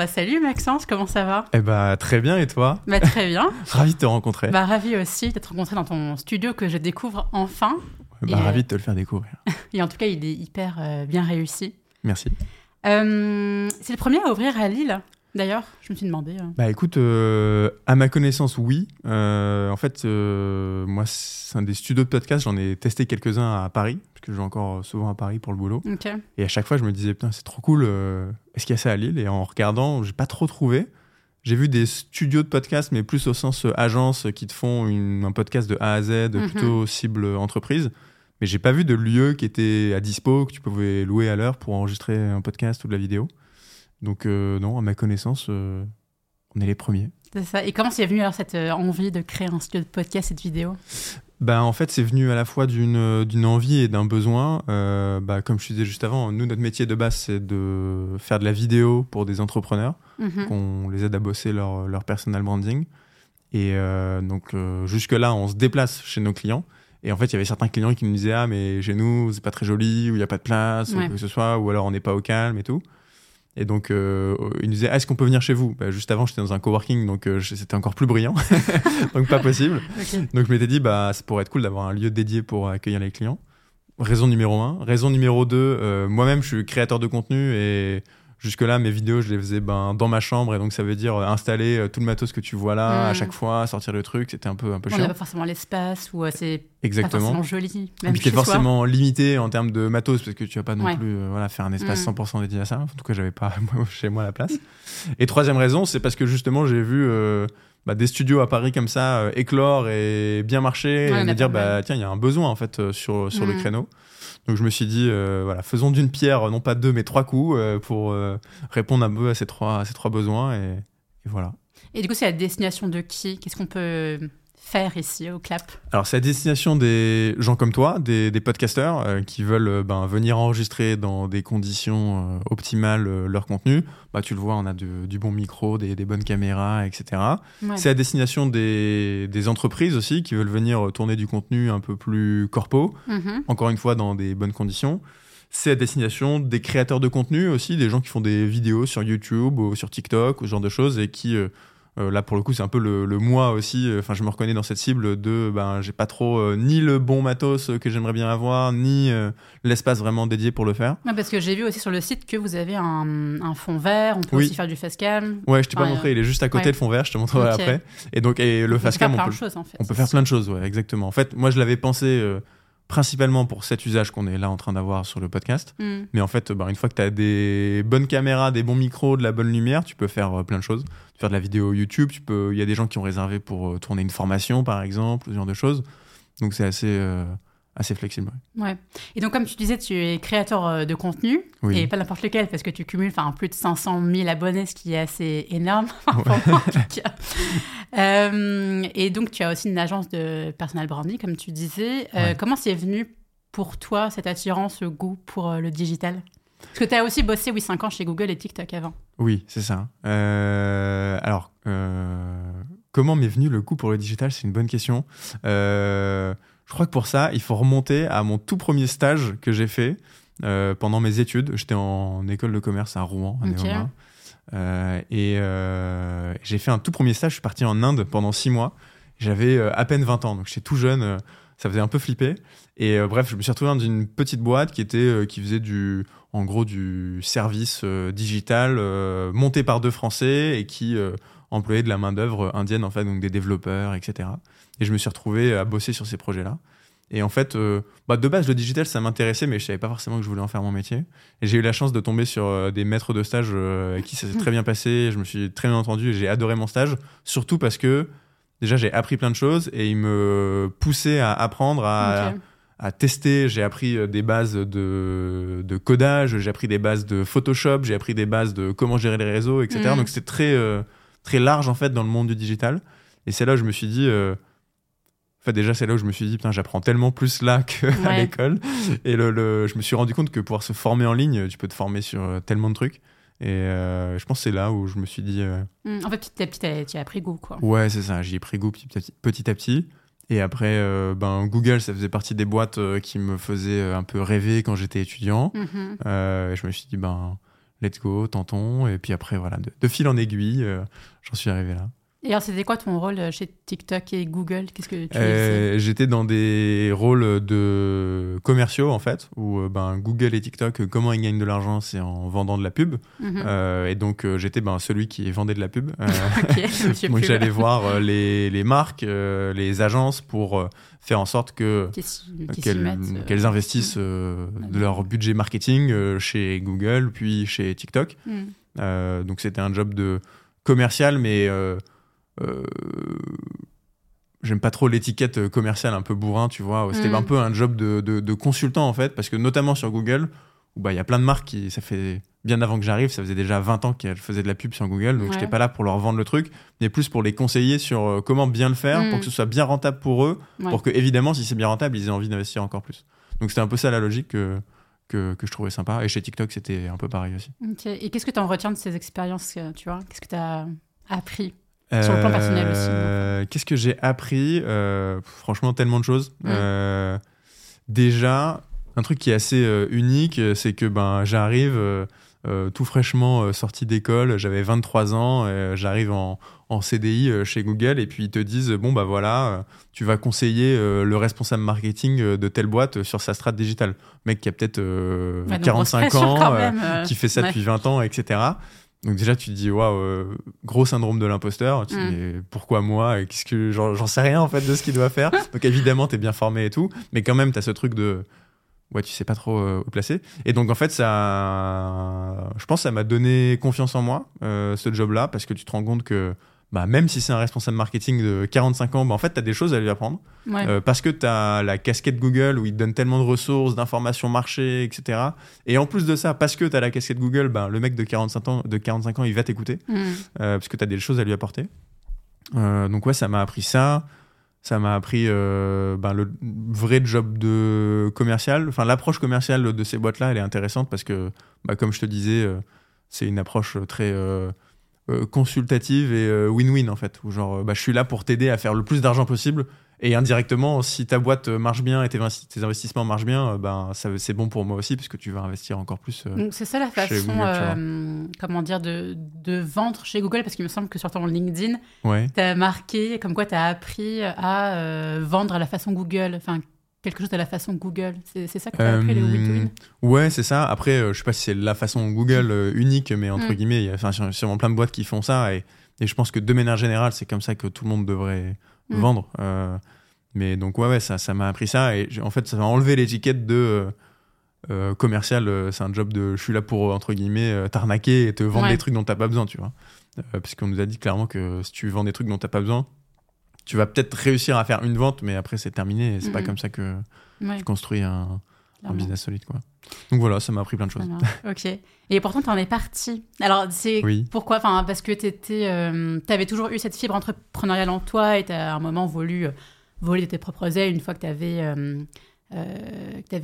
bah salut Maxence, comment ça va? Eh bah très bien et toi? Bah très bien. ravi de te rencontrer. Bah ravi aussi d'être rencontré dans ton studio que je découvre enfin. Bah Et, ravi euh, de te le faire découvrir. Et en tout cas, il est hyper euh, bien réussi. Merci. Euh, c'est le premier à ouvrir à Lille, d'ailleurs, je me suis demandé. euh. Bah écoute, euh, à ma connaissance, oui. Euh, en fait, euh, moi, c'est un des studios de podcast, j'en ai testé quelques-uns à Paris, parce que je vais encore souvent à Paris pour le boulot. Et à chaque fois, je me disais, putain, c'est trop cool, est-ce qu'il y a ça à Lille? Et en regardant, j'ai pas trop trouvé. J'ai vu des studios de podcast, mais plus au sens agence, qui te font une- un podcast de A à Z, Mhm. plutôt cible entreprise. Mais j'ai pas vu de lieu qui était à dispo, que tu pouvais louer à l'heure pour enregistrer un podcast ou de la vidéo. Donc euh, non, à ma connaissance, euh, on est les premiers. C'est ça. Et comment c'est venu alors cette euh, envie de créer un studio de podcast et de vidéo? Ben, en fait, c'est venu à la fois d'une d'une envie et d'un besoin. Euh, bah, comme je disais juste avant, nous, notre métier de base, c'est de faire de la vidéo pour des entrepreneurs. Mhm. qu'on les aide à bosser leur, leur personal branding. Et euh, donc, euh, jusque-là, on se déplace chez nos clients. Et en fait, il y avait certains clients qui nous disaient Ah, mais chez nous, c'est pas très joli, ou il n'y a pas de place, ou Ouais. quoi que ce soit, ou alors on n'est pas au calme et tout. Et donc, euh, ils nous disaient Ah, est-ce qu'on peut venir chez vous? Bah, Juste avant, j'étais dans un coworking, donc euh, c'était encore plus brillant. donc, pas possible. Donc je m'étais dit, bah, ça pourrait être cool d'avoir un lieu dédié pour accueillir les clients. Raison numéro un. Raison numéro deux, euh, moi-même, je suis créateur de contenu et jusque-là, mes vidéos, je les faisais ben, dans ma chambre et donc ça veut dire euh, installer euh, tout le matos que tu vois là à chaque fois, sortir le truc, c'était un peu, un peu On n'a chiant. pas forcément l'espace ou euh, c'est pas Exactement. forcément joli. Et Même puis t'es forcément limité en termes de matos parce que tu vas pas non Ouais. plus euh, voilà, faire un espace Mm. 100% dédié à ça. En tout cas, j'avais pas chez moi la place. Et troisième raison, c'est parce que justement, j'ai vu euh, bah, des studios à Paris comme ça euh, éclore et bien marcher Ouais, et me dire, bah, tiens, il y a un besoin en fait sur, sur le Mm. créneau. Donc je me suis dit, euh, voilà, faisons d'une pierre, non pas deux, mais trois coups euh, pour euh, répondre un peu à ces trois, besoins. Et, et voilà. Et du coup, c'est la destination de qui? Qu'est-ce qu'on peut faire ici au clap Alors, c'est à destination des gens comme toi, des, des podcasteurs euh, qui veulent euh, ben, venir enregistrer dans des conditions euh, optimales leur contenu. Bah, tu le vois, on a du bon micro, des, des bonnes caméras, etc. Ouais. C'est à destination des, des entreprises aussi qui veulent venir tourner du contenu un peu plus corpo, Mhm. encore une fois dans des bonnes conditions. C'est à destination des créateurs de contenu aussi, des gens qui font des vidéos sur YouTube ou sur TikTok ou ce genre de choses et qui, euh, euh, là pour le coup, c'est un peu le, le moi aussi. Enfin, je me reconnais dans cette cible de, ben, j'ai pas trop euh, ni le bon matos que j'aimerais bien avoir, ni euh, l'espace vraiment dédié pour le faire. Ouais, parce que j'ai vu aussi sur le site que vous avez un, un fond vert, on peut Oui. aussi faire du facecam. Ouais, je t'ai pas montré, il est juste à côté ouais. le fond vert, je te montrerai après. Et donc, et le on peut faire on plein peut, de choses en fait. On peut faire plein de choses, ouais, exactement. En fait, moi, je l'avais pensé principalement pour cet usage qu'on est là en train d'avoir sur le podcast. Mm. Mais en fait, ben, une fois que tu as des bonnes caméras, des bons micros, de la bonne lumière, tu peux faire euh, plein de choses. Tu peux faire de la vidéo YouTube, tu peux... il y a des gens qui ont réservé pour euh, tourner une formation, par exemple, ce genre de choses. Donc, c'est assez, euh, assez flexible. ouais. Ouais. Et donc, comme tu disais, tu es créateur euh, de contenu, Oui. et pas n'importe lequel, parce que tu cumules plus de 500 000 abonnés, ce qui est assez énorme. Euh, et donc, tu as aussi une agence de personal branding, comme tu disais. Euh, Ouais. Comment c'est venu pour toi cette attirance, ce goût pour le digital? Parce que tu as aussi bossé, oui, 5 ans chez Google et TikTok avant. Oui, c'est ça. Euh, alors, comment m'est venu le coup pour le digital? C'est une bonne question. Euh, je crois que pour ça, il faut remonter à mon tout premier stage que j'ai fait euh, pendant mes études. J'étais en école de commerce à Rouen, à Ok. Néoma. Euh, et euh, j'ai fait un tout premier stage. Je suis parti en Inde pendant six mois. J'avais à peine 20 ans, donc j'étais tout jeune. ça faisait un peu flipper. Et bref, je me suis retrouvé dans une petite boîte qui était qui faisait du en gros du service digital monté par deux Français et qui employait de la main d'œuvre indienne en fait, donc des développeurs, etc. Et je me suis retrouvé à bosser sur ces projets-là. Et en fait, euh, bah, de base, le digital, ça m'intéressait, mais je savais pas forcément que je voulais en faire mon métier. Et j'ai eu la chance de tomber sur euh, des maîtres de stage euh, avec qui ça s'est très bien passé. Je me suis très bien entendu et j'ai adoré mon stage, surtout parce que déjà j'ai appris plein de choses et ils me poussaient à apprendre, à, à tester. J'ai appris euh, des bases de, de codage, j'ai appris des bases de Photoshop, j'ai appris des bases de comment gérer les réseaux, etc. Mhm. Donc c'était très, très large en fait dans le monde du digital. Et c'est là où je me suis dit. euh, en fait, déjà, c'est là où je me suis dit, putain, j'apprends tellement plus là qu'à Ouais. l'école. Et le, le- je me suis rendu compte que pouvoir se former en ligne, tu peux te former sur euh, tellement de trucs. Et euh, je pense que c'est là où je me suis dit, euh, Mm. En fait, petit à petit, tu as pris goût, quoi. Ouais, c'est ça. J'y ai pris goût petit à petit. petit, à petit. Et après, euh, ben, Google, ça faisait partie des boîtes qui me faisaient un peu rêver quand j'étais étudiant. Euh, et je me suis dit, ben, let's go, tentons. Et puis après, voilà, de, de fil en aiguille, euh, j'en suis arrivé là. Et alors, c'était quoi ton rôle euh, chez TikTok et Google? Qu'est-ce que tu Euh, J'étais dans des rôles de commerciaux en fait, où euh, ben, Google et TikTok, euh, comment ils gagnent de l'argent, c'est en vendant de la pub. Mhm. Euh, et donc j'étais ben, celui qui vendait de la pub. Ok, monsieur donc j'allais voir les, les marques, euh, les agences pour faire en sorte que qu'elles investissent de là-dedans. leur budget marketing chez Google puis chez TikTok. Euh, donc c'était un job de commercial, mais j'aime pas trop l'étiquette euh, commerciale un peu bourrin, tu vois. C'était Mm. un peu un job de, de- de consultant en fait, parce que notamment sur Google, où bah il y a plein de marques qui, ça fait bien avant que j'arrive, ça faisait déjà 20 ans qu'elles faisaient de la pub sur Google, donc Ouais. j'étais pas là pour leur vendre le truc, mais plus pour les conseiller sur euh, comment bien le faire, Mm. pour que ce soit bien rentable pour eux, Ouais. pour que évidemment si c'est bien rentable, ils aient envie d'investir encore plus. Donc c'était un peu ça la logique que, que, que je trouvais sympa. Et chez TikTok, c'était un peu pareil aussi. Et qu'est-ce que tu en retiens de ces expériences, euh, tu vois? Qu'est-ce que tu as appris? Sur le plan personnel aussi, Euh, Qu'est-ce que j'ai appris? Euh, Franchement, tellement de choses. Mm. Euh, déjà, un truc qui est assez unique, c'est que ben, j'arrive euh, tout fraîchement euh, sorti d'école, j'avais 23 ans, euh, j'arrive en, en CDI chez Google et puis ils te disent bon bah voilà, tu vas conseiller le responsable marketing de telle boîte sur sa strat digitale. Mec qui a peut-être euh, Ouais, donc, 45 grosse pression ans, qui fait ça ouais. depuis 20 ans, etc. Donc déjà tu te dis waouh, euh, gros syndrome de l'imposteur. Tu Mm. dis, pourquoi moi Et Qu'est-ce que j'en j'en sais rien en fait de ce qu'il doit faire. Donc évidemment t'es bien formé et tout, mais quand même t'as ce truc de ouais tu sais pas trop euh, où placer. Et donc en fait ça, je pense que ça m'a donné confiance en moi euh, ce job-là parce que tu te rends compte que bah, même si c'est un responsable marketing de 45 ans, bah, en fait, tu as des choses à lui apprendre. Ouais. Euh, parce que tu as la casquette Google où il te donne tellement de ressources, d'informations marché, etc. Et en plus de ça, parce que tu as la casquette Google, ben, le mec de 45 ans, de 45 ans il va t'écouter, Hmm. euh, parce que tu as des choses à lui apporter. Euh, donc ouais, ça m'a appris ça. Ça m'a appris le vrai job de commercial. Enfin, l'approche commerciale de ces boîtes-là, elle est intéressante parce que, bah, comme je te disais, c'est une approche très consultative et euh, win-win en fait. Où genre, euh, bah, je suis là pour t'aider à faire le plus d'argent possible. Et indirectement, si ta boîte euh, marche bien et tes, investi- tes investissements marchent bien, euh, ben, ça, c'est bon pour moi aussi parce que tu vas investir encore plus. euh, c'est ça la façon, Google, euh, comment dire, de, de vendre chez Google, parce qu'il me semble que sur ton LinkedIn, Ouais. tu as marqué comme quoi tu as appris à euh, vendre à la façon Google, enfin quelque chose à la façon Google. C'est ça que tu as appris, le Euh, win-to-win? Ouais, c'est ça. Après, euh, je sais pas si c'est la façon Google euh, unique, mais entre Mm. guillemets, il y a sûrement plein de boîtes qui font ça. Et, et je pense que de manière générale, c'est comme ça que tout le monde devrait Mm. vendre. Euh, mais donc, ouais, ouais, ça ça m'a appris ça. Et en fait, ça m'a enlevé l'étiquette de euh, commercial. c'est un job de je suis là pour, entre guillemets, t'arnaquer et te vendre Ouais. des trucs dont t'as pas besoin, tu vois. Euh, parce qu'on nous a dit clairement que si tu vends des trucs dont t'as pas besoin, tu vas peut-être réussir à faire une vente, mais après, c'est terminé. C'est pas Mhm. comme ça que Ouais, tu construis un, un business solide, quoi. Donc voilà, ça m'a appris plein de choses. Ok. Et pourtant, tu en es parti. Alors, c'est Oui. pourquoi? Enfin, parce que tu avais toujours eu cette fibre entrepreneuriale en toi et tu as à un moment voulu euh, voler de tes propres ailes une fois que tu avais,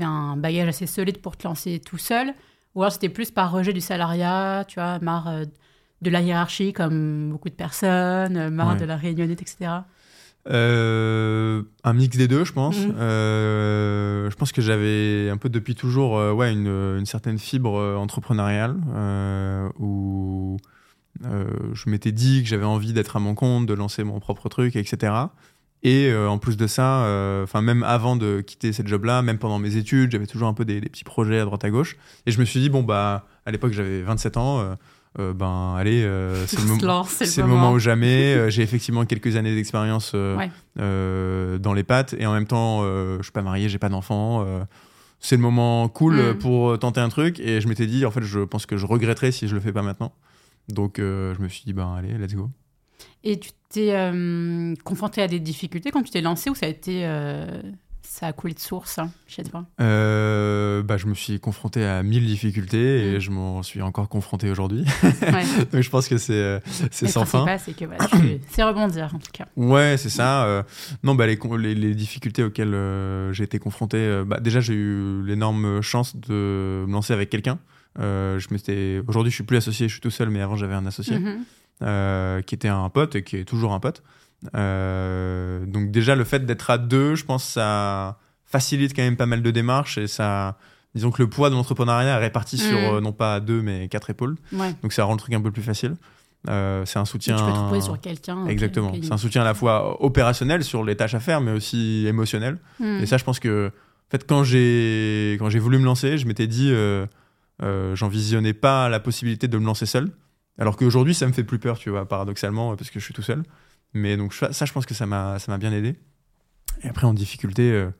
un bagage assez solide pour te lancer tout seul. Ou alors, c'était plus par rejet du salariat, tu vois, marre euh, de la hiérarchie comme beaucoup de personnes, euh, marre Ouais. de la réunionnette, etc. Euh, un mix des deux, je pense. Mhm. Euh, je pense que j'avais un peu depuis toujours euh, ouais, une, une certaine fibre entrepreneuriale où je m'étais dit que j'avais envie d'être à mon compte, de lancer mon propre truc, etc. Et en plus de ça, enfin même avant de quitter cette job-là, même pendant mes études, j'avais toujours un peu des, des petits projets à droite à gauche. Et je me suis dit bon bah à l'époque j'avais 27 ans, euh, ben allez, euh, c'est le moment. le le ou jamais. Euh, J'ai effectivement quelques années d'expérience Ouais. dans les pattes et en même temps, je suis pas marié, j'ai pas d'enfant. c'est le moment cool Mm. pour tenter un truc et je m'étais dit, en fait, je pense que je regretterais si je le fais pas maintenant. Donc, je me suis dit, ben allez, let's go. Et tu t'es confronté à des difficultés quand tu t'es lancé ou ça a été. Ça a coulé de source hein, chez toi Euh, bah, je me suis confronté à mille difficultés et Mm. je m'en suis encore confronté aujourd'hui. Ouais. Donc, je pense que c'est euh, sans fin. c'est que voilà, tu- c'est rebondir en tout cas. Ouais, c'est ça. euh, non, bah, les, les, les difficultés auxquelles euh, j'ai été confronté, bah, déjà j'ai eu l'énorme chance de me lancer avec quelqu'un. Euh, je m'étais, aujourd'hui, je suis plus associé, je suis tout seul, mais avant j'avais un associé Mhm. euh, qui était un pote et qui est toujours un pote. Euh, donc déjà le fait d'être à deux, je pense, ça facilite quand même pas mal de démarches et ça disons que le poids de l'entrepreneuriat est réparti sur Mm. euh, non pas deux mais quatre épaules. Ouais. Donc ça rend le truc un peu plus facile. Euh, c'est un soutien. Tu peux te sur quelqu'un. Exactement. C'est un soutien à la fois opérationnel sur les tâches à faire, mais aussi émotionnel. Hmm. Et ça, je pense que, en fait, quand j'ai quand j'ai voulu me lancer, je m'étais dit, euh, j'envisionnais pas la possibilité de me lancer seul. Alors qu'aujourd'hui, ça me fait plus peur, tu vois, paradoxalement, parce que je suis tout seul. Mais donc ça, je pense que ça m'a bien aidé. Et après, en difficulté. euh,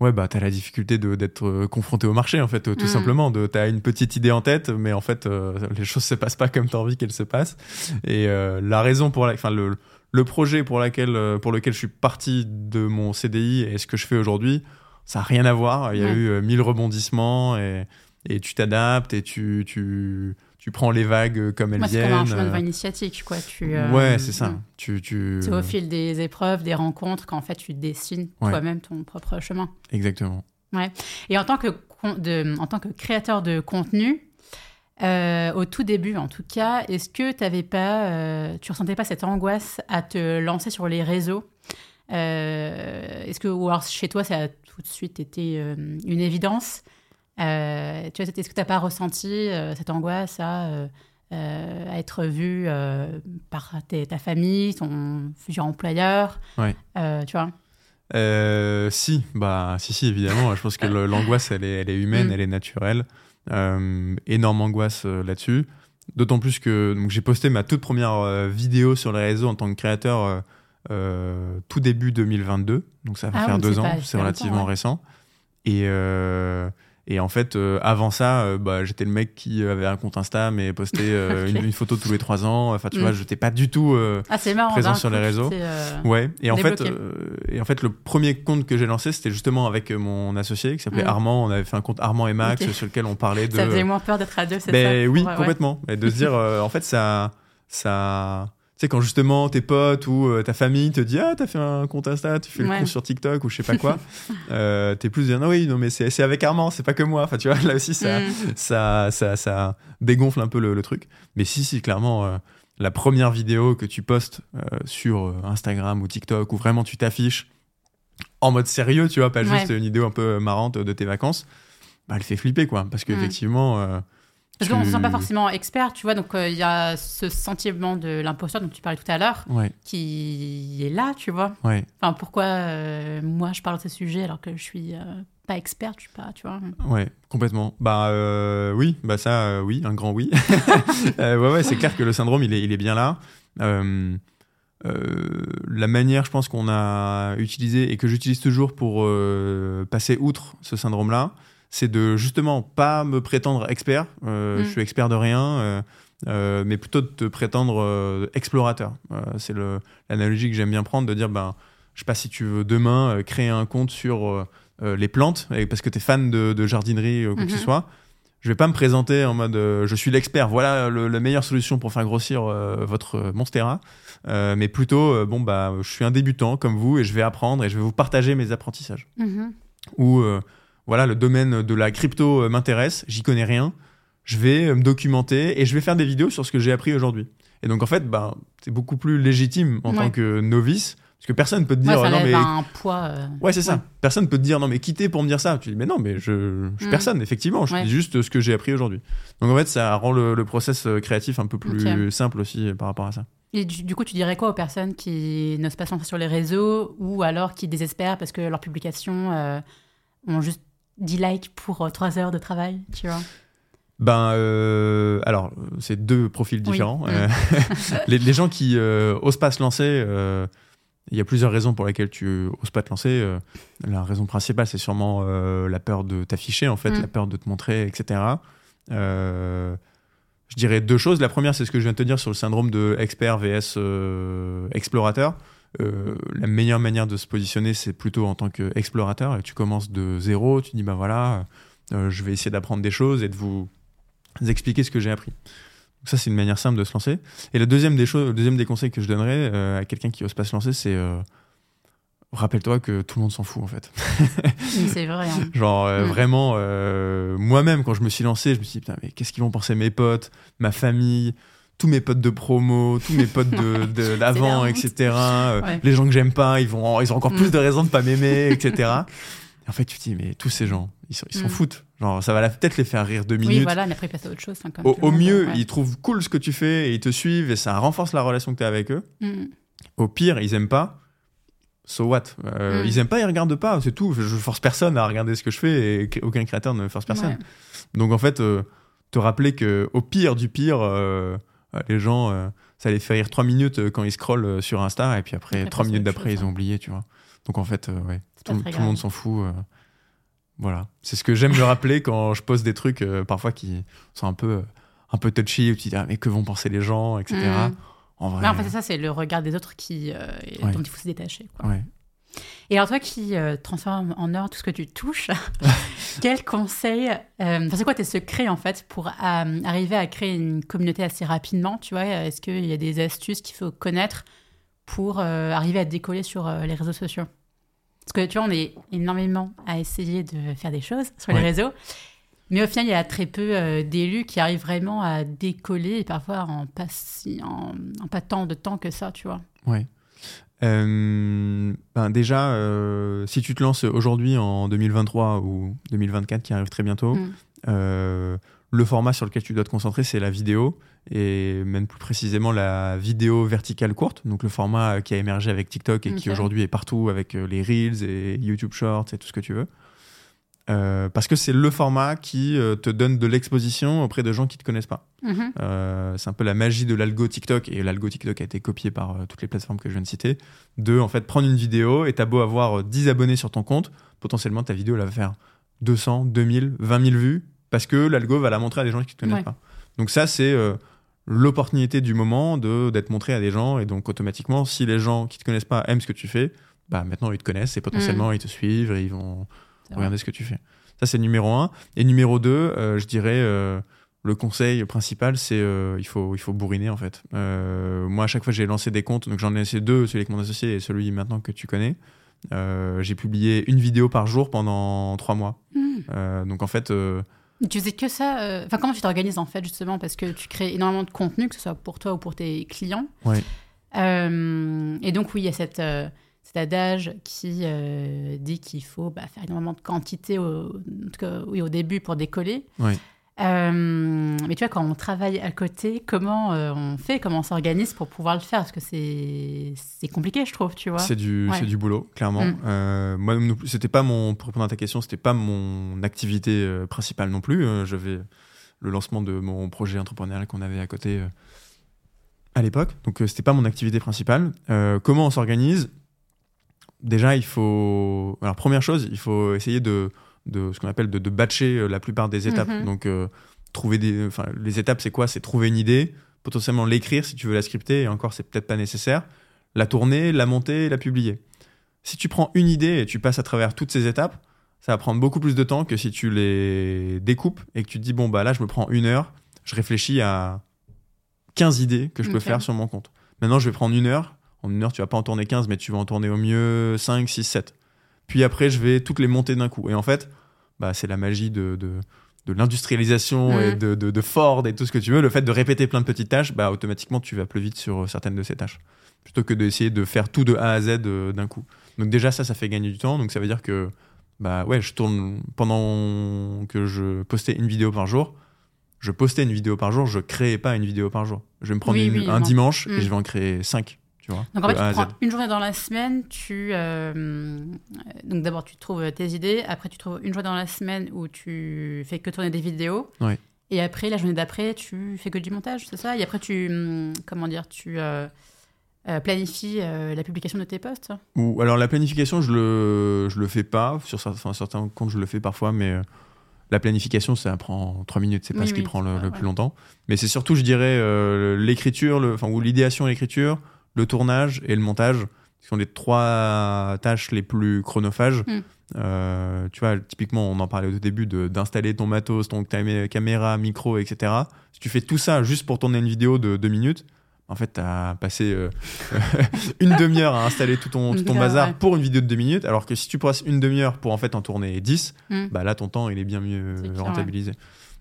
Ouais, bah, t'as la difficulté d'être euh, confronté au marché, en fait, euh, tout Mm. simplement. T'as une petite idée en tête, mais en fait, euh, les choses se passent pas comme t'as envie qu'elles se passent. Et euh, la raison pour la, enfin, le, le projet pour, laquelle, euh, pour lequel je suis parti de mon CDI et ce que je fais aujourd'hui, ça a rien à voir. Il y a Ouais. eu euh, mille rebondissements et, et tu t'adaptes et tu, tu, tu prends les vagues comme elles Moi, c'est viennent. comme un chemin de euh, voie initiatique, quoi. Tu, euh, Ouais, c'est ça. Tu, tu... C'est au fil des épreuves, des rencontres, qu'en fait, tu dessines Ouais. toi-même ton propre chemin. Exactement. Et en tant que, de, en tant que créateur de contenu, euh, au tout début en tout cas, est-ce que t'avais pas, euh, tu ressentais pas cette angoisse à te lancer sur les réseaux? Est-ce que, ou alors chez toi, ça a tout de suite été une évidence? Euh, tu vois, Est-ce que tu n'as pas ressenti euh, cette angoisse à, euh, à être vu par tes- ta famille, ton futur employeur Ouais. Tu vois? Si, bah, si, si, évidemment. Je pense que l'angoisse, elle est, elle est humaine, Mm. elle est naturelle. Énorme angoisse là-dessus. D'autant plus que j'ai posté ma toute première vidéo sur les réseaux en tant que créateur euh, tout début 2022. Donc ça va Ah faire oui, deux ans, c'est relativement ouais. récent. Et, euh, et en fait, euh, avant ça, euh, bah, j'étais le mec qui avait un compte Insta mais postait euh, une, une photo tous les trois ans. Enfin, tu Mm. vois, j'étais pas du tout. euh, Ah, marrant. Présent sur les réseaux. Ouais, et en, fait, Débloqué. euh, et en fait, le premier compte que j'ai lancé, c'était justement avec mon associé qui s'appelait Mm. Armand. On avait fait un compte Armand et Max sur lequel on parlait de. Ça faisait moins peur d'être à deux, c'est Ben ça oui, pour- ouais. complètement. Et de se dire, euh, en fait, ça. ça... Tu sais, quand justement tes potes ou euh, ta famille te dit Ah, t'as fait un compte Insta, tu fais le Ouais. compte sur TikTok ou je sais pas quoi, euh, t'es plus dire Non, oui, non, mais c'est avec Armand, c'est pas que moi. Enfin, tu vois, là aussi, ça, Mm. ça, ça, ça dégonfle un peu le, le truc. Mais si, si, clairement, euh, la première vidéo que tu postes sur Instagram ou TikTok, où vraiment tu t'affiches en mode sérieux, tu vois, pas Ouais. juste une idée un peu marrante de tes vacances, bah, elle fait flipper, quoi. Parce Mm. qu'effectivement. euh, Parce qu'on ne se sent pas forcément expert, tu vois, donc euh, il y a ce sentiment de l'imposteur dont tu parlais tout à l'heure Ouais, qui est là, tu vois. ouais, Enfin, pourquoi euh, moi je parle de ce sujet alors que je suis euh, pas experte, je suis pas, tu vois. ouais, complètement. Bah oui, bah ça, oui, un grand oui. Ouais, ouais, c'est clair que le syndrome, il est, il est bien là. La manière, je pense, qu'on a utilisé et que j'utilise toujours pour passer outre ce syndrome-là, c'est de justement pas me prétendre expert. Euh, Mm. Je suis expert de rien. euh, euh, mais plutôt de te prétendre explorateur. C'est l'analogie que j'aime bien prendre, de dire, ben, je sais pas si tu veux demain créer un compte sur les plantes, et parce que tu es fan de, de jardinerie ou quoi que ce Mhm. soit. Je vais pas me présenter en mode je suis l'expert, voilà le- la meilleure solution pour faire grossir votre monstera, Euh, mais plutôt euh, bon bah je suis un débutant comme vous et je vais apprendre et je vais vous partager mes apprentissages. Mhm. Ou euh, voilà le domaine de la crypto euh, m'intéresse, j'y connais rien, je vais euh, me documenter et je vais faire des vidéos sur ce que j'ai appris aujourd'hui. Et donc en fait bah c'est beaucoup plus légitime en Ouais. tant que novice parce que personne peut te Ouais, dire ça non lève mais un poids. euh, Ouais, c'est ça. Ouais. Personne peut te dire non, mais quittez pour me dire ça. Tu dis mais non, mais je, je suis Mm. personne, effectivement. Je Ouais. dis juste ce que j'ai appris aujourd'hui. Donc en fait, ça rend le, le process euh, créatif un peu plus simple aussi euh, par rapport à ça. Et du, du coup, tu dirais quoi aux personnes qui n'osent pas se lancer sur les réseaux ou alors qui désespèrent parce que leurs publications euh, ont juste 10 likes pour euh, 3 heures de travail, tu vois? Ben, euh, alors, euh, c'est deux profils différents. Mm. Euh, les, les gens qui euh, osent pas se lancer, euh, il y a plusieurs raisons pour lesquelles tu oses pas te lancer. Euh, la raison principale, c'est sûrement euh, la peur de t'afficher, en fait, Mm. la peur de te montrer, etc. Euh, je dirais deux choses. La première, c'est ce que je viens de te dire sur le syndrome de expert vs euh, explorateur. Euh, la meilleure manière de se positionner, c'est plutôt en tant qu'explorateur. Et tu commences de zéro, tu dis, bah voilà, euh, je vais essayer d'apprendre des choses et de vous expliquer ce que j'ai appris. Donc ça, c'est une manière simple de se lancer. Et le deuxième des, choses, le deuxième des conseils que je donnerais euh, à quelqu'un qui ose pas se lancer, c'est rappelle-toi que tout le monde s'en fout en fait. C'est vrai. hein. Genre euh, Mm. vraiment, euh, moi-même quand je me suis lancé, je me suis dit putain mais qu'est-ce qu'ils vont penser mes potes, ma famille, tous mes potes de promo, tous mes potes de, de d'avant, honte. etc. Euh, Ouais. Les gens que j'aime pas, ils vont, ils ont encore Mm. plus de raisons de pas m'aimer, etc. Et en fait, tu te dis, mais tous ces gens, ils s'en ils s'en Mm. foutent. Genre, ça va peut-être les faire rire deux minutes. Oui, voilà, mais après, il passe à autre chose. hein, Au, mieux, ouais. ils trouvent cool ce que tu fais et ils te suivent et ça renforce la relation que tu as avec eux. Mm. Au pire, ils aiment pas. So what? Euh, Mm. Ils aiment pas, ils regardent pas, c'est tout. Je force personne à regarder ce que je fais et aucun créateur ne force personne. Ouais. Donc en fait, euh, te rappeler que au pire du pire, euh, les gens, euh, ça les fait rire trois minutes euh, quand ils scrollent euh, sur Insta et puis après trois minutes d'après ils ont hein. oublié, tu vois. Donc en fait, euh, ouais, tout, le monde s'en fout. euh, voilà, c'est ce que j'aime me rappeler quand je poste des trucs euh, parfois qui sont un peu euh, un peu touchy où tu dis ah, mais que vont penser les gens, etc. Mm. En vrai, Mais en fait, c'est ça, c'est le regard des autres qui, euh, Ouais. dont il faut se détacher. Quoi. ouais. Et alors, toi qui euh, transformes en or tout ce que tu touches, quel conseil, euh, c'est quoi tes secrets en fait pour euh, arriver à créer une communauté assez rapidement Tu vois, est-ce qu'il y a des astuces qu'il faut connaître pour euh, arriver à décoller sur euh, les réseaux sociaux? Parce que tu vois, on est énormément à essayer de faire des choses sur les Ouais. réseaux. Mais au final, il y a très peu d'élus qui arrivent vraiment à décoller, et parfois en pas, si- en, en pas tant de temps que ça, tu vois? Ouais. Euh, ben déjà, euh, si tu te lances aujourd'hui en 2023 ou 2024 qui arrive très bientôt, Mm. euh, le format sur lequel tu dois te concentrer, c'est la vidéo et même plus précisément la vidéo verticale courte, donc le format qui a émergé avec TikTok et qui aujourd'hui est partout avec les Reels et YouTube Shorts et tout ce que tu veux. Euh, parce que c'est le format qui euh, te donne de l'exposition auprès de gens qui te connaissent pas. Mhm. Euh, c'est un peu la magie de l'algo TikTok, et l'algo TikTok a été copié par toutes les plateformes que je viens de citer, de en fait prendre une vidéo, et t'as beau avoir euh, 10 abonnés sur ton compte, potentiellement ta vidéo elle va faire 200, 2000, 20 000 vues, parce que l'algo va la montrer à des gens qui ne te connaissent Ouais. pas. Donc ça, c'est l'opportunité du moment de d'être montré à des gens, et donc automatiquement, si les gens qui te connaissent pas aiment ce que tu fais, bah maintenant ils te connaissent, et potentiellement ils te suivent, et ils vont. Regardez ce que tu fais. Ça, c'est numéro un. Et numéro deux, euh, je dirais, euh, le conseil principal, c'est euh, il, faut, il faut bourriner, en fait. Euh, moi, à chaque fois, j'ai lancé des comptes. Donc, j'en ai lancé deux, celui avec mon associé et celui maintenant que tu connais. J'ai publié une vidéo par jour pendant trois mois. Mm. Euh, donc, en fait, Tu faisais que ça Enfin, comment tu t'organises en fait, justement Parce que tu crées énormément de contenu, que ce soit pour toi ou pour tes clients. Ouais. Et donc, oui, il y a cette, cet adage qui euh, dit qu'il faut bah, faire énormément de quantité, au, en tout cas, oui, au début pour décoller. Euh, mais tu vois, quand on travaille à côté, comment euh, on fait, comment on s'organise pour pouvoir le faire? Parce que c'est compliqué, je trouve, tu vois. c'est du, Ouais. du boulot, clairement. Mm. Euh, moi, c'était pas mon, pour répondre à ta question, c'était pas mon activité principale non plus. Euh, J'avais le lancement de mon projet entrepreneurial qu'on avait à côté à l'époque. Donc, c'était pas mon activité principale. Comment on s'organise? Déjà, il faut. Alors, première chose, il faut essayer de, de ce qu'on appelle de, de batcher euh, la plupart des étapes. Mhm. Donc, euh, trouver des. Enfin, les étapes, c'est quoi? C'est trouver une idée, potentiellement l'écrire si tu veux la scripter, et encore, c'est peut-être pas nécessaire. La tourner, la monter, la publier. Si tu prends une idée et tu passes à travers toutes ces étapes, ça va prendre beaucoup plus de temps que si tu les découpes et que tu te dis, bon, bah là, je me prends une heure, je réfléchis à 15 idées que je peux faire sur mon compte. Maintenant, je vais prendre une heure. En une heure, tu vas pas en tourner 15, mais tu vas en tourner au mieux 5, 6, 7. Puis après, je vais toutes les monter d'un coup. Et en fait, bah, c'est la magie de, de, de l'industrialisation et de, de, Ford et tout ce que tu veux. Le fait de répéter plein de petites tâches, bah, automatiquement, tu vas plus vite sur certaines de ces tâches. Plutôt que d'essayer de faire tout de A à Z euh, d'un coup. Donc déjà, ça, ça fait gagner du temps. Donc ça veut dire que bah ouais, je tourne pendant que je postais une vidéo par jour. Je postais une vidéo par jour, je créais pas une vidéo par jour. Je vais me prendre Oui, une- oui, un non. dimanche Mm. et je vais en créer 5. Tu vois, Donc en fait, tu prends une journée dans la semaine, tu euh, donc d'abord tu trouves tes idées, après tu trouves une journée dans la semaine où tu fais que tourner des vidéos, Ouais. et après la journée d'après tu fais que du montage, c'est ça? Et après tu hum, comment dire, tu euh, euh, planifies la publication de tes posts? Ou alors la planification, je le je le fais pas sur certains, comptes, je le fais parfois, mais la planification, ça prend 3 minutes, c'est pas Oui, ce qui oui, prend le, pas- le ouais. plus longtemps. Mais c'est surtout, je dirais, l'écriture, enfin ou l'idéation, et l'écriture, le tournage et le montage, qui sont les trois tâches les plus chronophages. Mm. Euh, tu vois, typiquement, on en parlait au début d'installer ton matos, ton camé- caméra, micro, etc. Si tu fais tout ça juste pour tourner une vidéo de deux minutes, en fait, tu as passé euh, une demi-heure à installer tout ton, tout ton Grave, bazar ouais. pour une vidéo de deux minutes, alors que si tu passes une demi-heure pour en fait en tourner 10, Mm. bah là, ton temps, il est bien mieux clair, rentabilisé.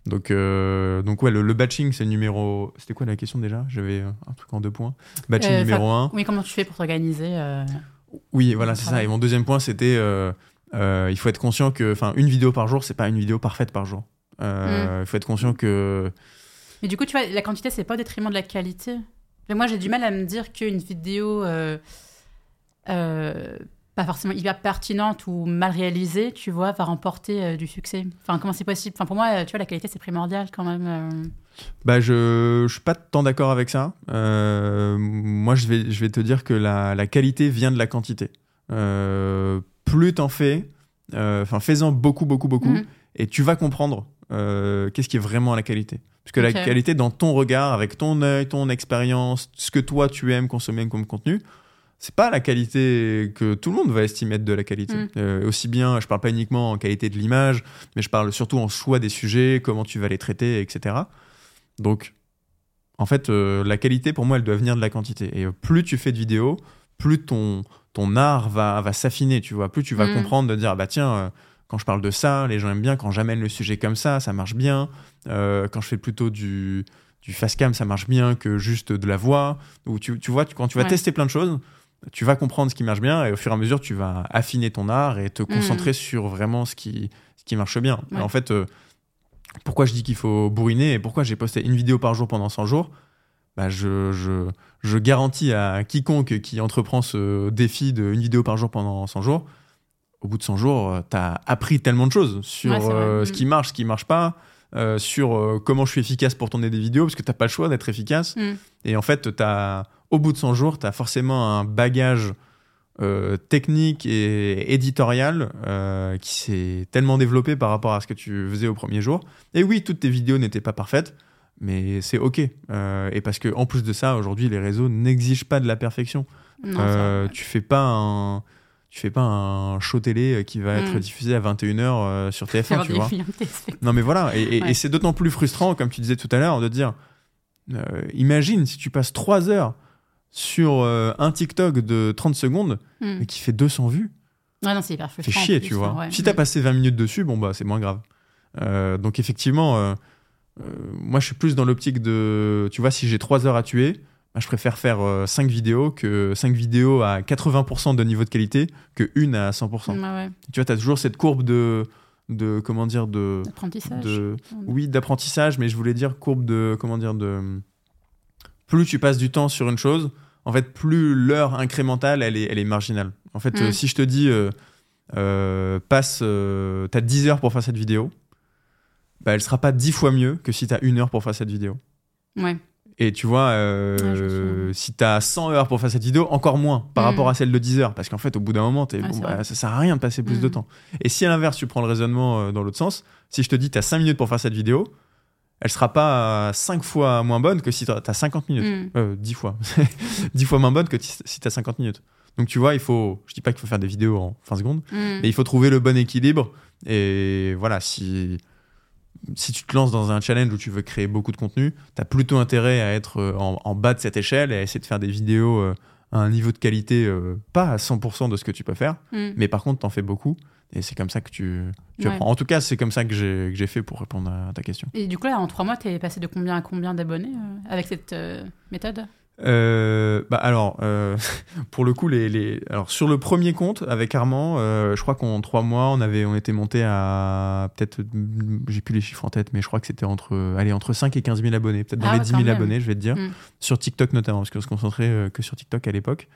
Donc, euh, donc ouais, le, le batching, c'est le numéro. C'était quoi la question déjà? J'avais euh, un truc en deux points. Batching Euh, numéro un. Oui, comment tu fais pour t'organiser euh, Oui, voilà, c'est ça. Et mon deuxième point, c'était il faut être conscient que, enfin, une vidéo par jour, c'est pas une vidéo parfaite par jour. Euh, Il faut être conscient que. Mais du coup, tu vois, la quantité, c'est pas au détriment de la qualité. Mais moi, j'ai du mal à me dire qu'une vidéo pas forcément hyper pertinente ou mal réalisée, tu vois, va remporter euh, du succès. Enfin, comment c'est possible? Enfin, pour moi, tu vois, la qualité, c'est primordial quand même. euh. Bah, je, je suis pas tant d'accord avec ça. Euh, moi, je vais, je vais te dire que la, la qualité vient de la quantité. Euh, plus t'en fais, euh, enfin, fais-en beaucoup, beaucoup, beaucoup, Mhm. et tu vas comprendre euh, qu'est-ce qui est vraiment la qualité. Parce que la qualité, dans ton regard, avec ton œil, ton expérience, ce que toi tu aimes consommer comme contenu, c'est pas la qualité que tout le monde va estimer de la qualité. Mm. Euh, aussi bien, je parle pas uniquement en qualité de l'image, mais je parle surtout en choix des sujets, comment tu vas les traiter, etc. Donc, en fait, euh, la qualité, pour moi, elle doit venir de la quantité. Et euh, plus tu fais de vidéos, plus ton, ton art va, va s'affiner, tu vois. Plus tu vas Mm. comprendre de dire, ah bah tiens, euh, quand je parle de ça, les gens aiment bien. Quand j'amène le sujet comme ça, ça marche bien. Quand je fais plutôt du, du fast cam, ça marche bien que juste de la voix. Ou tu, tu vois, tu- quand tu vas Ouais. tester plein de choses, tu vas comprendre ce qui marche bien et au fur et à mesure, tu vas affiner ton art et te concentrer sur vraiment ce qui, ce qui marche bien. Et en fait, euh, pourquoi je dis qu'il faut bourriner et pourquoi j'ai posté une vidéo par jour pendant 100 jours? Bah je, je, je garantis à quiconque qui entreprend ce défi de une vidéo par jour pendant 100 jours, au bout de 100 jours, tu as appris tellement de choses sur Ouais, euh, Mm. ce qui marche, ce qui marche pas, euh, sur euh, comment je suis efficace pour tourner des vidéos, parce que t'as pas le choix d'être efficace. Mm. Et en fait, t'as, au bout de 100 jours, tu as forcément un bagage euh, technique et éditorial euh, qui s'est tellement développé par rapport à ce que tu faisais au premier jour. Et oui, toutes tes vidéos n'étaient pas parfaites, mais c'est ok. Euh, et parce que en plus de ça, aujourd'hui, les réseaux n'exigent pas de la perfection. Non, tu fais pas un tu fais pas un show télé qui va être Mm. diffusé à 21h sur TF1, avoir tu vois. Non mais voilà, et, et- Ouais. et c'est d'autant plus frustrant, comme tu disais tout à l'heure, de dire, imagine si tu passes 3 heures sur euh, un TikTok de 30 secondes, Mm. mais qui fait 200 vues, Ouais, non, c'est hyper frustrant. chier, plus, tu vois. ouais. Si t'as passé 20 minutes dessus, bon bah c'est moins grave. Euh, donc effectivement, euh, moi je suis plus dans l'optique de, tu vois, si j'ai 3 heures à tuer, bah, je préfère faire 5 vidéos que 5 vidéos à 80% de niveau de qualité que une à 100%. Ouais, ouais. Tu vois, t'as toujours cette courbe de, de comment dire, de, de oui d'apprentissage mais je voulais dire courbe de comment dire de plus tu passes du temps sur une chose en fait plus l'heure incrémentale elle est, elle est marginale en fait Mm. euh, si je te dis euh, euh, passe t'as 10 heures pour faire cette vidéo bah elle sera pas 10 fois mieux que si t'as une heure pour faire cette vidéo Ouais. et tu vois, euh, Ouais, si t'as 100 heures pour faire cette vidéo, encore moins par Mm. rapport à celle de 10 heures. Parce qu'en fait, au bout d'un moment, t'es, Ouais, bon, bah, ça sert à rien de passer plus de Mm. temps. Et si à l'inverse, tu prends le raisonnement dans l'autre sens, si je te dis t'as 5 minutes pour faire cette vidéo, elle sera pas 5 fois moins bonne que si t'as t'as 50 minutes. Mm. Euh, 10 fois. 10 fois moins bonne que si t'as 50 minutes. Donc tu vois, il faut, je dis pas qu'il faut faire des vidéos en 20 secondes, Mm. mais il faut trouver le bon équilibre. Et voilà, si, si tu te lances dans un challenge où tu veux créer beaucoup de contenu, tu as plutôt intérêt à être euh, en, en bas de cette échelle et à essayer de faire des vidéos euh, à un niveau de qualité euh, pas à 100% de ce que tu peux faire, Mm. mais par contre, tu en fais beaucoup. Et c'est comme ça que tu, tu Ouais. apprends. En tout cas, c'est comme ça que j'ai fait pour répondre à ta question. Et du coup, là, en trois mois, t'es passé de combien à combien d'abonnés euh, avec cette euh, méthode? Euh, bah alors, pour le coup, les, les... Alors, sur le premier compte avec Armand, je crois qu'en trois mois, on avait, on était monté à peut-être, mm, j'ai plus les chiffres en tête, mais je crois que c'était entre, allez, entre 5 et 15 000 abonnés, peut-être dans Ah les ouais, 10 quand 000 même. abonnés, je vais te dire, Mm. sur TikTok notamment, parce qu'on se concentrait que sur TikTok à l'époque.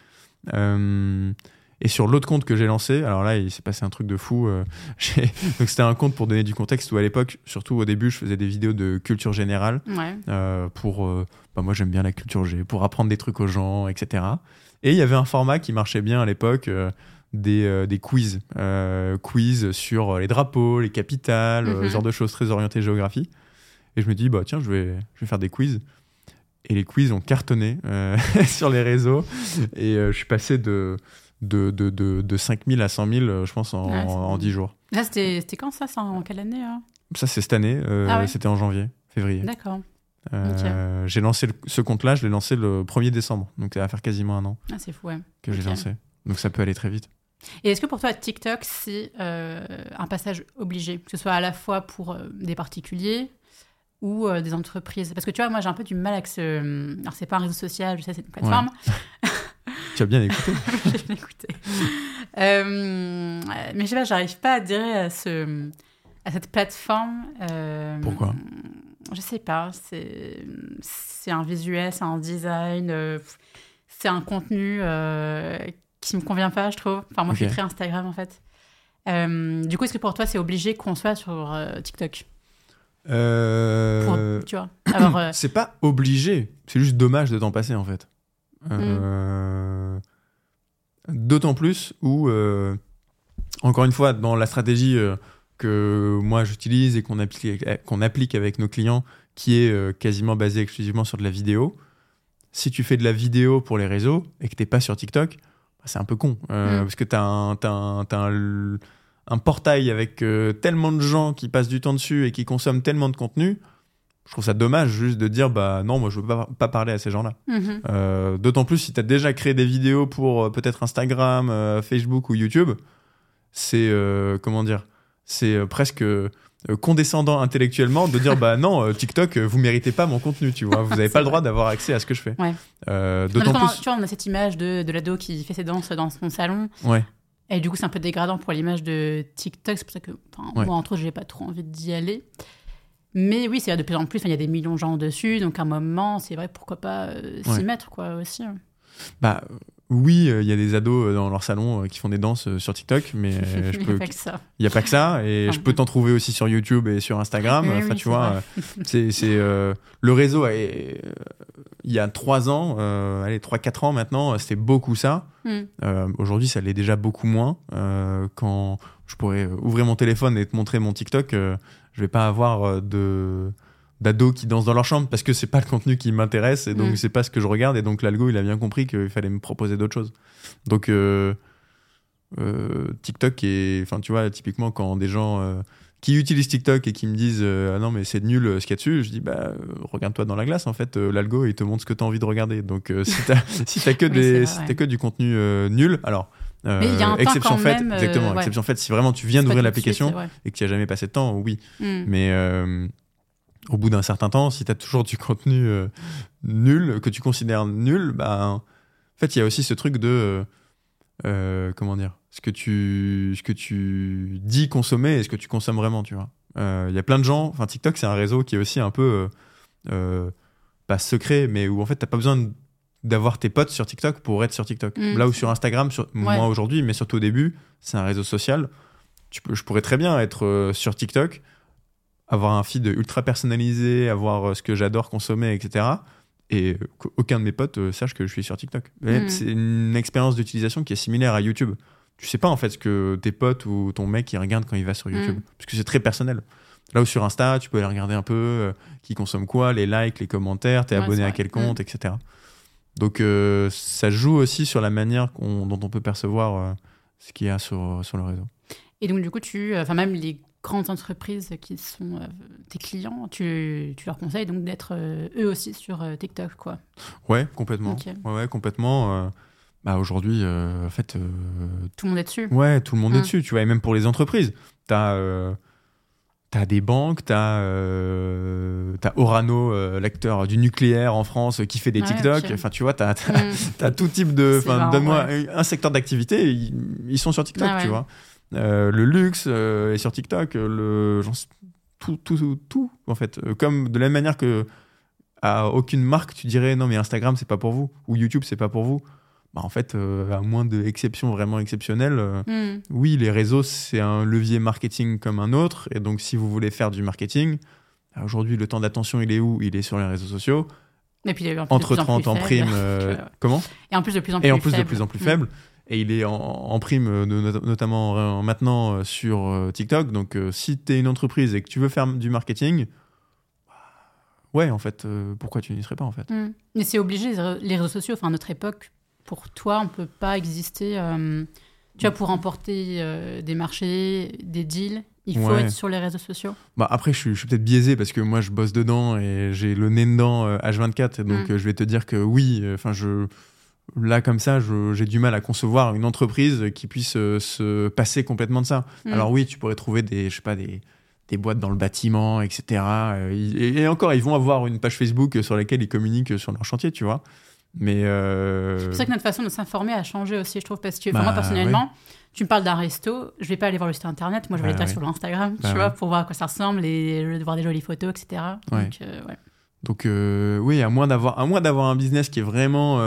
Euh, et sur l'autre compte que j'ai lancé, alors là, il s'est passé un truc de fou. euh, Donc, c'était un compte pour donner du contexte où à l'époque, surtout au début, je faisais des vidéos de culture générale Ouais. euh, pour euh, bah, moi j'aime bien la culture G pour apprendre des trucs aux gens etc et il y avait un format qui marchait bien à l'époque des, des quiz quiz sur les drapeaux les capitales Mhm. ce genre de choses très orientées géographie et je me dis bah tiens je vais je vais faire des quiz et les quiz ont cartonné euh, sur les réseaux et euh, je suis passé de de, de, de, de 5000 à 100 000 euh, je pense en, Ouais, c'est en bon. 10 jours Ça, c'était c'était quand ça, ça En quelle année hein? Ça c'est cette année euh, Ah ouais. c'était en janvier février D'accord. euh, J'ai lancé le- ce compte-là, je l'ai lancé le 1er décembre. Donc ça va faire quasiment un an Ah, c'est fou, ouais. que j'ai Ok. lancé. Donc ça peut aller très vite. Et est-ce que pour toi, TikTok, c'est euh, un passage obligé? Que ce soit à la fois pour des particuliers ou euh, des entreprises? Parce que tu vois, moi, j'ai un peu du mal avec ce. Alors, c'est pas un réseau social, je sais, c'est une plateforme. Tu as bien écouté. J'ai bien écouté. Euh, mais je sais pas, j'arrive pas à dire à, ce, à cette plateforme. euh, Pourquoi? Je sais pas. C'est un visuel, c'est un design, euh, c'est un contenu euh, qui me convient pas, je trouve. Enfin, moi, je suis très Instagram en fait. Euh, du coup, est-ce que pour toi, c'est obligé qu'on soit sur euh, TikTok? Pour, Euh, Tu vois euh, C'est pas obligé, c'est juste dommage de t'en passer en fait. Mm. Euh, D'autant plus où, euh, encore une fois, dans la stratégie euh, que moi j'utilise et qu'on applique, qu'on applique avec nos clients, qui est quasiment basée exclusivement sur de la vidéo, si tu fais de la vidéo pour les réseaux et que t'es pas sur TikTok, bah, c'est un peu con. Euh, Mm. Parce que t'as un, t'as un, t'as un, un portail avec euh, tellement de gens qui passent du temps dessus et qui consomment tellement de contenu. Je trouve ça dommage juste de dire bah non, moi je veux pas, pas parler à ces gens-là. mhm. Euh, D'autant plus si tu as déjà créé des vidéos pour euh, peut-être Instagram, euh, Facebook ou YouTube, c'est comment dire, c'est presque condescendant intellectuellement de dire bah non TikTok vous méritez pas mon contenu tu vois vous avez C'est pas le droit d'avoir accès à ce que je fais Ouais. D'autant plus Tu vois, on a cette image de, de l'ado qui fait ses danses dans son salon. ouais Et du coup, c'est un peu dégradant pour l'image de TikTok. C'est pour ça que, Ouais. moi, entre autres, j'ai pas trop envie d'y aller. Mais oui, c'est de plus en plus. Il y a des millions de gens dessus. Donc, à un moment, c'est vrai, pourquoi pas euh, s'y Ouais. mettre, quoi, aussi. bah oui euh, il y a des ados euh, dans leur salon euh, qui font des danses sur TikTok mais je Il y a pas que ça. Il n'y a pas que ça, et Ah je peux t'en trouver aussi sur YouTube et sur Instagram. Oui, enfin, oui, tu vois, c'est c'est, euh, le réseau. est- il y a trois ans, allez trois quatre ans maintenant, c'était beaucoup ça. Hmm. Aujourd'hui, ça l'est déjà beaucoup moins. Quand je pourrais ouvrir mon téléphone et te montrer mon TikTok, euh, je vais pas avoir de d'ados qui dansent dans leur chambre parce que c'est pas le contenu qui m'intéresse et donc Mm. c'est pas ce que je regarde et donc l'algo il a bien compris qu'il fallait me proposer d'autres choses. Donc euh, euh, TikTok et enfin tu vois typiquement quand des gens euh, qui utilisent TikTok et qui me disent ah non mais c'est nul ce qu'il y a dessus, je dis bah regarde-toi dans la glace en fait l'algo il te montre ce que tu as envie de regarder. Donc si t'as si que Oui, des si t'as que du contenu nul alors Mais il y a un temps exception quand faite, même, exactement. ouais. Exception faite, si vraiment tu viens d'ouvrir l'application et que tu as jamais passé de temps, oui. Hmm. Mais au bout d'un certain temps, si tu as toujours du contenu euh, nul, que tu considères nul, bah, en fait, il y a aussi ce truc de. euh, euh, comment dire ce que, tu, ce que tu dis consommer et ce que tu consommes vraiment, tu vois. Il y a plein de gens. Enfin, TikTok, c'est un réseau qui est aussi un peu. pas secret, mais où en fait, t'as pas besoin d'avoir tes potes sur TikTok pour être sur TikTok. Mm. Là où sur Instagram, sur, moi aujourd'hui, mais surtout au début, c'est un réseau social. Tu peux, je pourrais très bien être sur TikTok, avoir un feed ultra personnalisé, avoir euh, ce que j'adore consommer, etc. Et euh, qu'aucun de mes potes euh, sache que je suis sur TikTok. Mm. C'est une expérience d'utilisation qui est similaire à YouTube. Tu sais pas en fait ce que tes potes ou ton mec il regarde quand il va sur YouTube, Mm. parce que c'est très personnel. Là où sur Insta, tu peux aller regarder un peu euh, qui consomme quoi, les likes, les commentaires, t'es Ouais, abonné à quel compte, etc. Donc euh, ça joue aussi sur la manière dont on peut percevoir euh, ce qu'il y a sur, sur le réseau. Et donc, du coup, tu, enfin, même les grandes entreprises qui sont euh, tes clients, tu, tu leur conseilles donc d'être euh, eux aussi sur euh, TikTok, quoi. Ouais, complètement. Ouais, ouais, complètement. bah aujourd'hui, en fait, Tout le monde est dessus. Ouais, tout le monde est Mm. dessus, tu vois, et même pour les entreprises. T'as euh, as des banques, t'as euh, t'as Orano, euh, l'acteur du nucléaire en France, qui fait des Ouais, TikTok. ok. Enfin, tu vois, t'as as, Hmm. tout type de. Donne-moi un secteur d'activité, ils, ils sont sur TikTok, Ah tu vois. Euh, le luxe euh, est sur TikTok, euh, le tout, tout, tout, tout, en fait. Comme de la même manière que à aucune marque tu dirais non mais Instagram c'est pas pour vous ou YouTube c'est pas pour vous. Bah, en fait, euh, à moins d'exceptions vraiment exceptionnelles, euh, Hmm. oui, les réseaux, c'est un levier marketing comme un autre. Et donc, si vous voulez faire du marketing, bah, aujourd'hui, le temps d'attention, il est où? Il est sur les réseaux sociaux. Et puis, il est en plus- de Entre plus en 30 plus en faible. prime. euh, comment? Et en plus de plus en plus Et en plus faible. de plus en plus Hmm. faible. Et il est en, en prime, euh, no- notamment euh, maintenant euh, sur TikTok. Donc, si tu es une entreprise et que tu veux faire du marketing, bah, ouais, en fait, euh, pourquoi tu n'y serais pas, en fait? Hmm. Mais c'est obligé, les ré- les réseaux sociaux, enfin, à notre époque, pour toi, on peut pas exister. euh, tu vois, pour remporter euh, des marchés, des deals, il faut Ouais. être sur les réseaux sociaux? Bah après, je suis, je suis peut-être biaisé parce que moi, je bosse dedans et j'ai le nez dedans euh, H24. Et donc, Mm. je vais te dire que oui, enfin, je. Là, comme ça, j'ai du mal à concevoir une entreprise qui puisse euh, se passer complètement de ça. Mm. Alors, oui, tu pourrais trouver des, je sais pas, des, des boîtes dans le bâtiment, etc. Euh, et, et encore, ils vont avoir une page Facebook sur laquelle ils communiquent sur leur chantier, tu vois. Mais euh, C'est pour ça que notre façon de s'informer a changé aussi, je trouve, parce que enfin, Bah, moi personnellement, tu me parles d'un resto, je vais pas aller voir le site internet, moi je vais Bah, aller ouais. sur l'Instagram, Bah, tu vois, ouais. pour voir à quoi ça ressemble et voir des jolies photos, etc. Donc, euh. Donc oui, à moins d'avoir à moins d'avoir un business qui est vraiment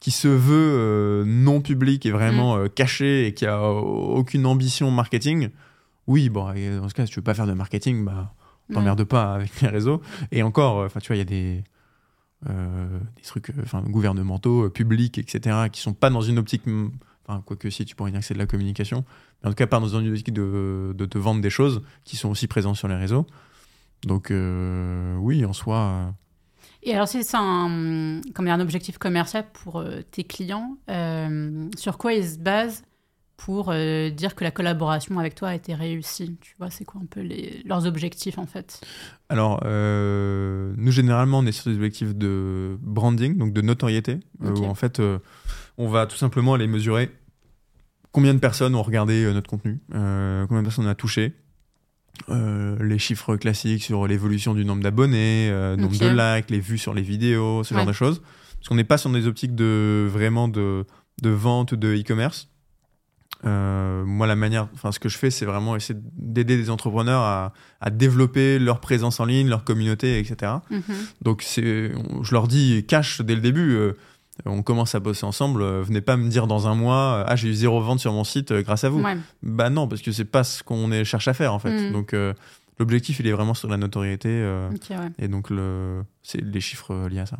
qui se veut euh, non public et vraiment Mm. euh, caché et qui a euh, aucune ambition marketing. Oui, bon, dans ce cas, si tu veux pas faire de marketing, bah t'emmerdes pas avec les réseaux. Et encore, enfin tu vois, il y a des euh, des trucs, enfin gouvernementaux, publics, etc., qui sont pas dans une optique, mm, enfin quoique si tu pourrais dire que c'est de la communication, mais en tout cas pas dans une optique de, de te vendre des choses qui sont aussi présentes sur les réseaux. Donc oui, en soi. Et alors, si c'est un, comme un objectif commercial pour euh, tes clients, euh, sur quoi ils se basent pour euh, dire que la collaboration avec toi a été réussie? Tu vois, c'est quoi un peu les, leurs objectifs en fait? Alors, euh, nous, généralement, on est sur des objectifs de branding, donc de notoriété, où en fait, on va tout simplement aller mesurer combien de personnes ont regardé notre contenu, combien de personnes on a touché, euh, les chiffres classiques sur l'évolution du nombre d'abonnés, euh, nombre de likes, les vues sur les vidéos, ce genre de choses. Parce qu'on n'est pas sur des optiques de vraiment de, de vente de e-commerce. Euh, moi, la manière, enfin, ce que je fais, c'est vraiment essayer d'aider des entrepreneurs à, à développer leur présence en ligne, leur communauté, etc. Mhm. Donc, je leur dis cash dès le début. On commence à bosser ensemble. euh, venez pas me dire dans un mois, euh, ah, j'ai eu zéro vente sur mon site euh, grâce à vous. Ouais. Bah non, parce que c'est pas ce qu'on cherche à faire en fait. Mm. Donc, euh, l'objectif, il est vraiment sur la notoriété euh, ouais. et donc le, c'est les chiffres liés à ça.